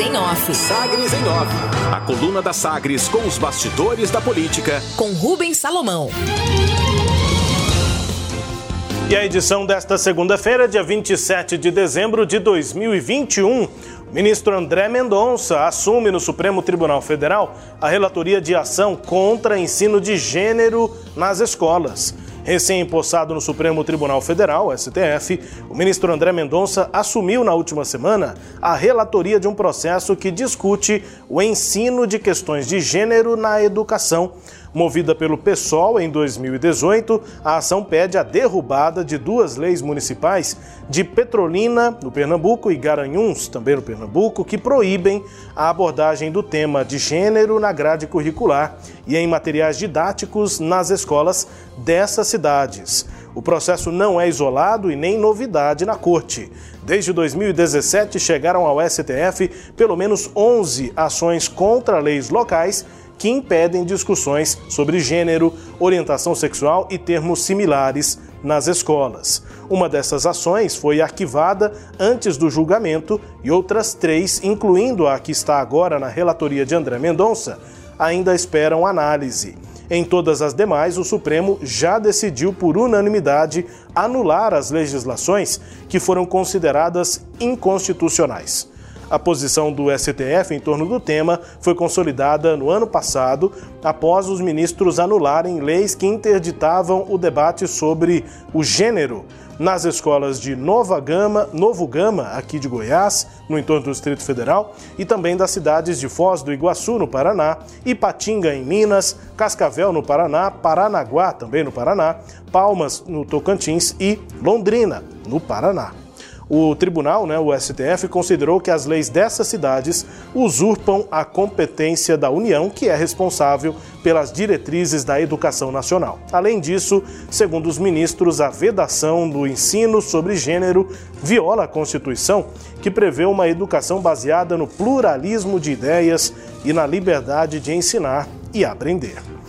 em Off. Sagres em Off. A coluna da Sagres com os bastidores da política. Com Rubens Salomão. E a edição desta segunda-feira, dia 27 de dezembro de 2021. O ministro André Mendonça assume no Supremo Tribunal Federal a relatoria de ação contra ensino de gênero nas escolas. Recém-empossado no Supremo Tribunal Federal, STF, o ministro André Mendonça assumiu na última semana a relatoria de um processo que discute o ensino de questões de gênero na educação. Movida pelo PSOL em 2018, a ação pede a derrubada de duas leis municipais de Petrolina, no Pernambuco, e Garanhuns, também no Pernambuco, que proíbem a abordagem do tema de gênero na grade curricular e em materiais didáticos nas escolas dessas cidades. O processo não é isolado e nem novidade na Corte. Desde 2017 chegaram ao STF pelo menos 11 ações contra leis locais que impedem discussões sobre gênero, orientação sexual e termos similares nas escolas. Uma dessas ações foi arquivada antes do julgamento e outras três, incluindo a que está agora na relatoria de André Mendonça, ainda esperam análise. Em todas as demais, o Supremo já decidiu por unanimidade anular as legislações que foram consideradas inconstitucionais. A posição do STF em torno do tema foi consolidada no ano passado, após os ministros anularem leis que interditavam o debate sobre o gênero nas escolas de Nova Gama, Novo Gama, aqui de Goiás, no entorno do Distrito Federal, e também das cidades de Foz do Iguaçu, no Paraná, Ipatinga, em Minas, Cascavel, no Paraná, Paranaguá, também no Paraná, Palmas, no Tocantins e Londrina, no Paraná. O tribunal, né, o STF, considerou que as leis dessas cidades usurpam a competência da União, que é responsável pelas diretrizes da educação nacional. Além disso, segundo os ministros, a vedação do ensino sobre gênero viola a Constituição, que prevê uma educação baseada no pluralismo de ideias e na liberdade de ensinar e aprender.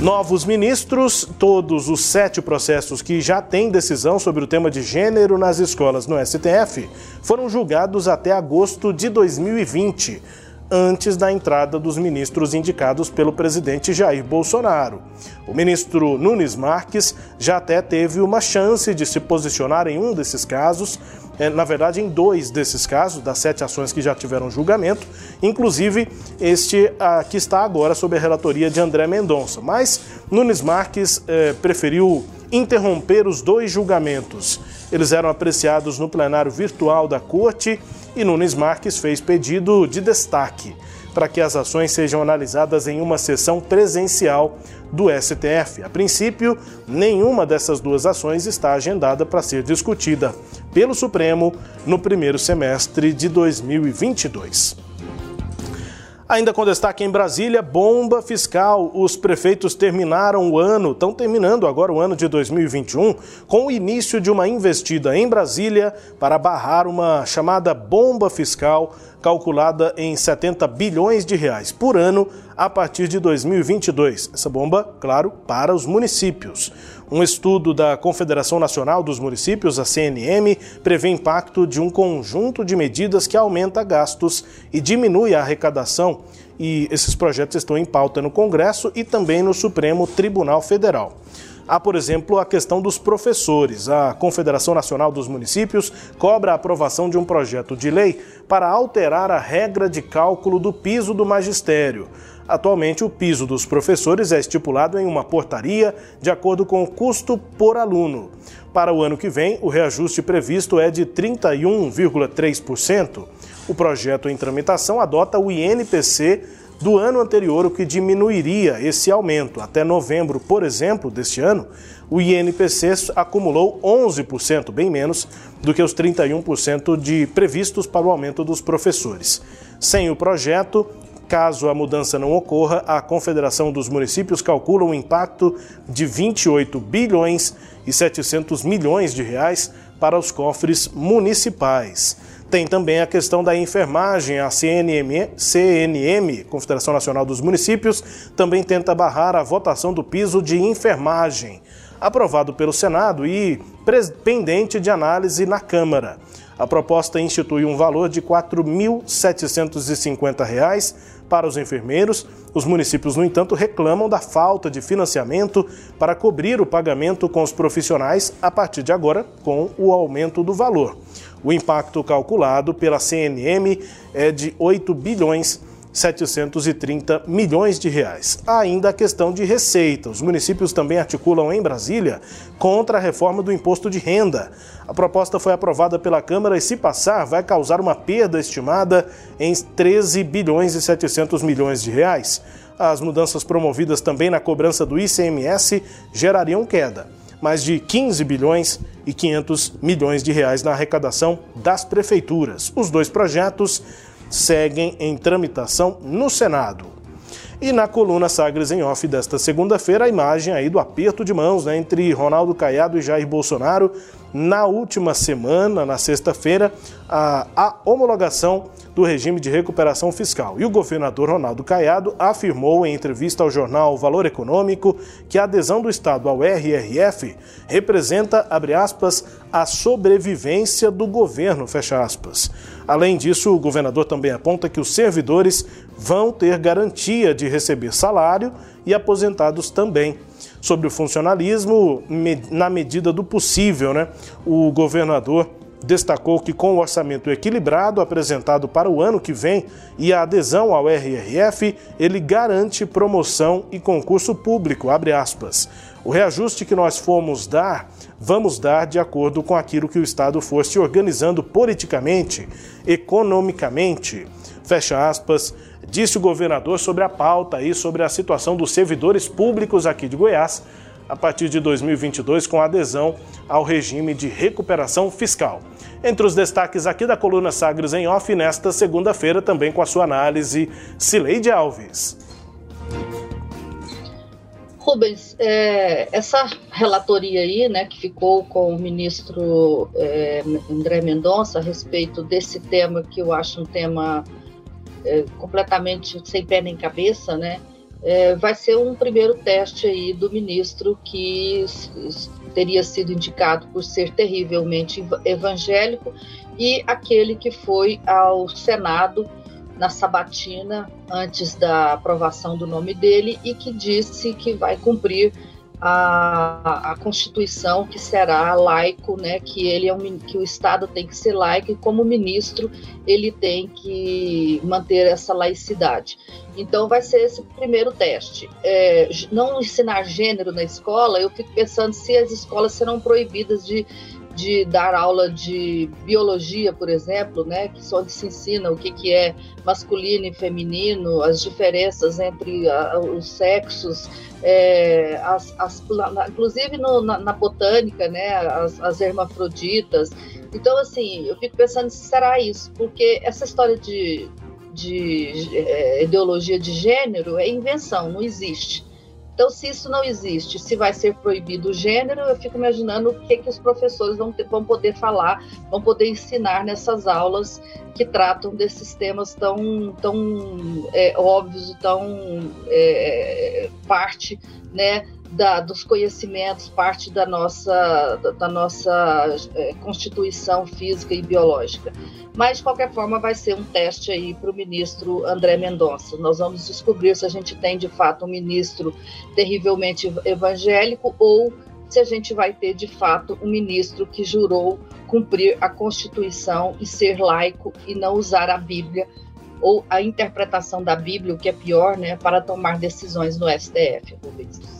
Novos ministros, todos os sete processos que já têm decisão sobre o tema de gênero nas escolas no STF foram julgados até agosto de 2020, antes da entrada dos ministros indicados pelo presidente Jair Bolsonaro. O ministro Nunes Marques já até teve uma chance de se posicionar em um desses casos, na verdade, em dois desses casos, das sete ações que já tiveram julgamento, inclusive este a, que está agora sob a relatoria de André Mendonça. Mas Nunes Marques é, preferiu interromper os dois julgamentos. Eles eram apreciados no plenário virtual da Corte e Nunes Marques fez pedido de destaque para que as ações sejam analisadas em uma sessão presencial do STF. A princípio, nenhuma dessas duas ações está agendada para ser discutida pelo Supremo no primeiro semestre de 2022. Ainda com destaque em Brasília, bomba fiscal. Os prefeitos terminaram o ano, estão terminando agora o ano de 2021, com o início de uma investida em Brasília para barrar uma chamada bomba fiscal calculada em 70 bilhões de reais por ano a partir de 2022. Essa bomba, claro, para os municípios. Um estudo da Confederação Nacional dos Municípios, a CNM, prevê impacto de um conjunto de medidas que aumenta gastos e diminui a arrecadação. E esses projetos estão em pauta no Congresso e também no Supremo Tribunal Federal. Há, por exemplo, a questão dos professores. A Confederação Nacional dos Municípios cobra a aprovação de um projeto de lei para alterar a regra de cálculo do piso do magistério. Atualmente, o piso dos professores é estipulado em uma portaria de acordo com o custo por aluno. Para o ano que vem, o reajuste previsto é de 31,3%. O projeto em tramitação adota o INPC do ano anterior, o que diminuiria esse aumento. Até novembro, por exemplo, deste ano, o INPC acumulou 11%, bem menos do que os 31% de previstos para o aumento dos professores. Sem o projeto, Caso a mudança não ocorra, a Confederação dos Municípios calcula um impacto de 28 bilhões e 700 milhões de reais para os cofres municipais. Tem também a questão da enfermagem. A CNM, CNM, Confederação Nacional dos Municípios, também tenta barrar a votação do piso de enfermagem, aprovado pelo Senado e pendente de análise na Câmara. A proposta institui um valor de R$ 4.750 para os enfermeiros. Os municípios, no entanto, reclamam da falta de financiamento para cobrir o pagamento com os profissionais a partir de agora, com o aumento do valor. O impacto calculado pela CNM é de 8 bilhões 730 milhões de reais. Ainda a questão de receita. Os municípios também articulam em Brasília contra a reforma do imposto de renda. A proposta foi aprovada pela Câmara e, se passar, vai causar uma perda estimada em 13 bilhões e 700 milhões de reais. As mudanças promovidas também na cobrança do ICMS gerariam queda mais de 15 bilhões e 500 milhões de reais na arrecadação das prefeituras. Os dois projetos seguem em tramitação no Senado. E na coluna Sagres em Off desta segunda-feira, a imagem aí do aperto de mãos né, entre Ronaldo Caiado e Jair Bolsonaro na última semana, na sexta-feira, a, a, homologação do regime de recuperação fiscal. E o governador Ronaldo Caiado afirmou em entrevista ao jornal Valor Econômico que a adesão do Estado ao RRF representa, abre aspas, a sobrevivência do governo, fecha aspas. Além disso, o governador também aponta que os servidores vão ter garantia de receber salário e aposentados também sobre o funcionalismo na medida do possível. Né? O governador destacou que, com o orçamento equilibrado apresentado para o ano que vem e a adesão ao RRF, ele garante promoção e concurso público. O reajuste que nós fomos dar, vamos dar de acordo com aquilo que o Estado for se organizando politicamente, economicamente. Fecha aspas disse o governador sobre a pauta e sobre a situação dos servidores públicos aqui de Goiás a partir de 2022 com adesão ao regime de recuperação fiscal. Entre os destaques aqui da coluna Sagres em Off nesta segunda-feira, também com a sua análise, Cileide Alves. Rubens, é, essa relatoria aí, né, que ficou com o ministro é, André Mendonça a respeito desse tema que eu acho um tema é, completamente sem pé nem cabeça, né? É, vai ser um primeiro teste aí do ministro que teria sido indicado por ser terrivelmente evangélico e aquele que foi ao Senado na sabatina antes da aprovação do nome dele e que disse que vai cumprir a, a Constituição que será laico, né, que ele é um, que o Estado tem que ser laico e como ministro ele tem que manter essa laicidade. Então vai ser esse primeiro teste. É, não ensinar gênero na escola, eu fico pensando se as escolas serão proibidas de de dar aula de biologia, por exemplo, né, que só se ensina o que, que é masculino e feminino, as diferenças entre a, os sexos, é, as, as, inclusive no, na, na, botânica, né, as, as hermafroditas. Então, assim, eu fico pensando se será isso, porque essa história de, de é, ideologia de gênero é invenção, não existe. Então, se isso não existe, se vai ser proibido o gênero, eu fico imaginando o que, que os professores vão, ter, vão poder falar, vão poder ensinar nessas aulas que tratam desses temas tão, tão é, óbvios, tão é, parte né, da, dos conhecimentos, parte da nossa, da, nossa é, constituição física e biológica. Mas, de qualquer forma, vai ser um teste aí para o ministro André Mendonça. Nós vamos descobrir se a gente tem, de fato, um ministro terrivelmente evangélico ou se a gente vai ter, de fato, um ministro que jurou cumprir a Constituição e ser laico e não usar a Bíblia ou a interpretação da Bíblia, o que é pior, né, para tomar decisões no STF, Rubens.